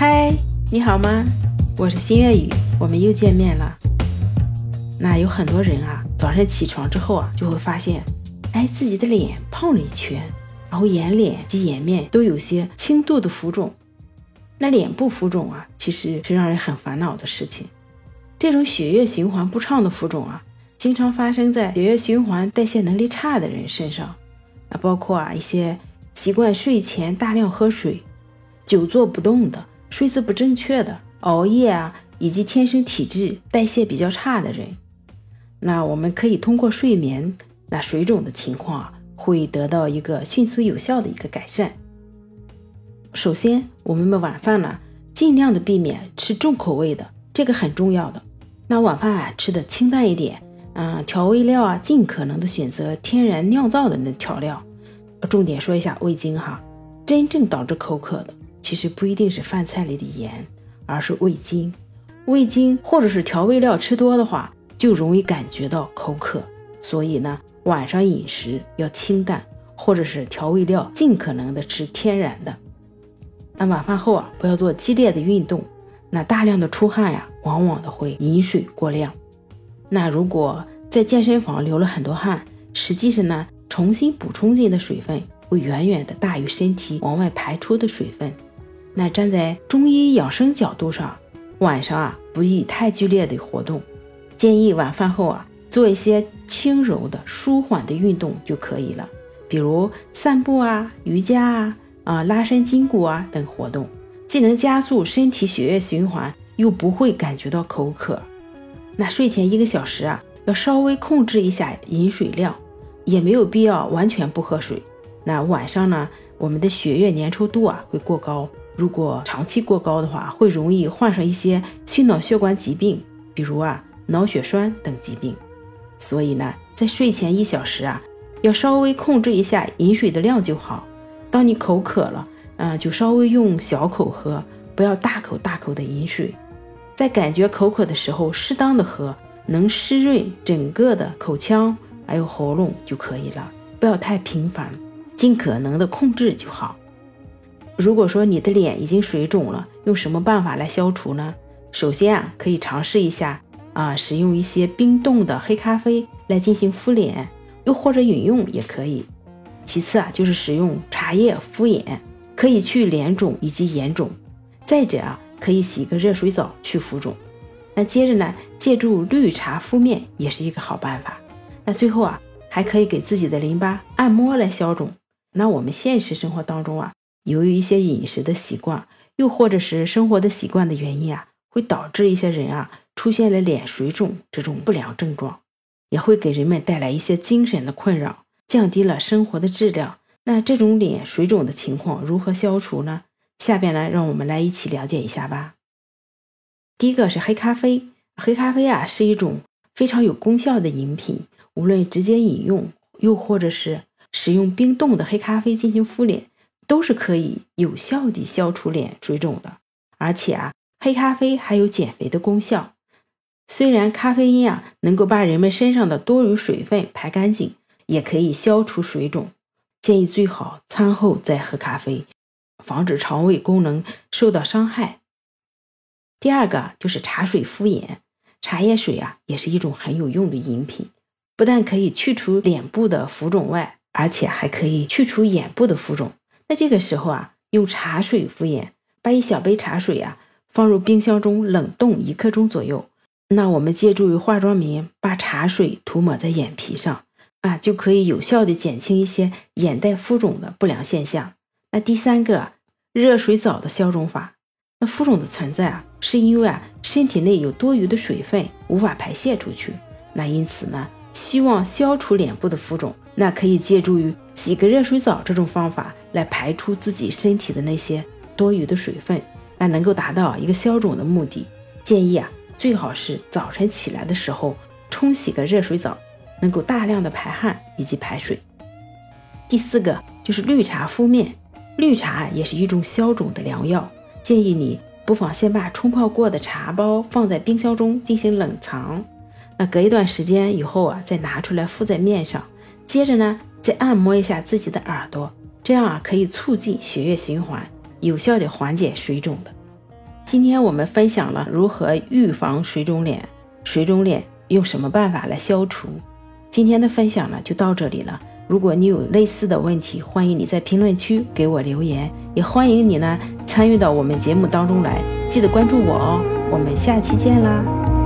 嗨，你好吗？我是新月雨，我们又见面了。那有很多人啊，早上起床之后啊，就会发现，哎，自己的脸胖了一圈，然后眼脸及眼面都有些轻度的浮肿。那脸部浮肿啊，其实是让人很烦恼的事情。这种血液循环不畅的浮肿啊，经常发生在血液循环代谢能力差的人身上。啊，包括啊一些习惯睡前大量喝水、久坐不动的。睡姿不正确的、熬夜啊，以及天生体质代谢比较差的人，那我们可以通过睡眠，那水肿的情况啊，会得到一个迅速有效的一个改善。首先，我们的晚饭呢，尽量的避免吃重口味的，这个很重要的。那晚饭啊，吃的清淡一点，嗯，调味料啊，尽可能的选择天然酿造的那调料。重点说一下味精哈，真正导致口渴的。其实不一定是饭菜里的盐，而是味精。味精或者是调味料吃多的话，就容易感觉到口渴。所以呢，晚上饮食要清淡，或者是调味料尽可能的吃天然的。那晚饭后啊，不要做激烈的运动。那大量的出汗呀，往往的会饮水过量。那如果在健身房流了很多汗，实际上呢，重新补充进的水分会远远的大于身体往外排出的水分。那站在中医养生角度上，晚上啊不宜太剧烈的活动，建议晚饭后啊做一些轻柔的、舒缓的运动就可以了，比如散步啊、瑜伽啊、啊拉伸筋骨啊等活动，既能加速身体血液循环，又不会感觉到口渴。那睡前一个小时啊，要稍微控制一下饮水量，也没有必要完全不喝水。那晚上呢，我们的血液粘稠度啊会过高。如果长期过高的话，会容易患上一些心脑血管疾病，比如啊脑血栓等疾病。所以呢，在睡前一小时啊，要稍微控制一下饮水的量就好。当你口渴了，嗯，就稍微用小口喝，不要大口大口的饮水。在感觉口渴的时候，适当的喝，能湿润整个的口腔还有喉咙就可以了，不要太频繁，尽可能的控制就好。如果说你的脸已经水肿了，用什么办法来消除呢？首先啊，可以尝试一下啊，使用一些冰冻的黑咖啡来进行敷脸，又或者饮用也可以。其次啊，就是使用茶叶敷眼，可以去脸肿以及眼肿。再者啊，可以洗个热水澡去浮肿。那接着呢，借助绿茶敷面也是一个好办法。那最后啊，还可以给自己的淋巴按摩来消肿。那我们现实生活当中啊。由于一些饮食的习惯，又或者是生活的习惯的原因啊，会导致一些人啊出现了脸水肿这种不良症状，也会给人们带来一些精神的困扰，降低了生活的质量。那这种脸水肿的情况如何消除呢？下边呢，让我们来一起了解一下吧。第一个是黑咖啡，黑咖啡啊是一种非常有功效的饮品，无论直接饮用，又或者是使用冰冻的黑咖啡进行敷脸。都是可以有效地消除脸水肿的，而且啊，黑咖啡还有减肥的功效。虽然咖啡因啊能够把人们身上的多余水分排干净，也可以消除水肿。建议最好餐后再喝咖啡，防止肠胃功能受到伤害。第二个就是茶水敷眼，茶叶水啊也是一种很有用的饮品，不但可以去除脸部的浮肿外，而且还可以去除眼部的浮肿。在这个时候啊，用茶水敷眼，把一小杯茶水啊放入冰箱中冷冻一刻钟左右。那我们借助于化妆棉，把茶水涂抹在眼皮上啊，就可以有效的减轻一些眼袋浮肿的不良现象。那第三个热水澡的消肿法，那浮肿的存在啊，是因为啊身体内有多余的水分无法排泄出去。那因此呢，希望消除脸部的浮肿，那可以借助于洗个热水澡这种方法。来排出自己身体的那些多余的水分，那能够达到一个消肿的目的。建议啊，最好是早晨起来的时候冲洗个热水澡，能够大量的排汗以及排水。第四个就是绿茶敷面，绿茶也是一种消肿的良药。建议你不妨先把冲泡过的茶包放在冰箱中进行冷藏，那隔一段时间以后啊，再拿出来敷在面上，接着呢，再按摩一下自己的耳朵。这样啊，可以促进血液循环，有效的缓解水肿的。今天我们分享了如何预防水肿脸，水肿脸用什么办法来消除。今天的分享呢就到这里了。如果你有类似的问题，欢迎你在评论区给我留言，也欢迎你呢参与到我们节目当中来。记得关注我哦，我们下期见啦！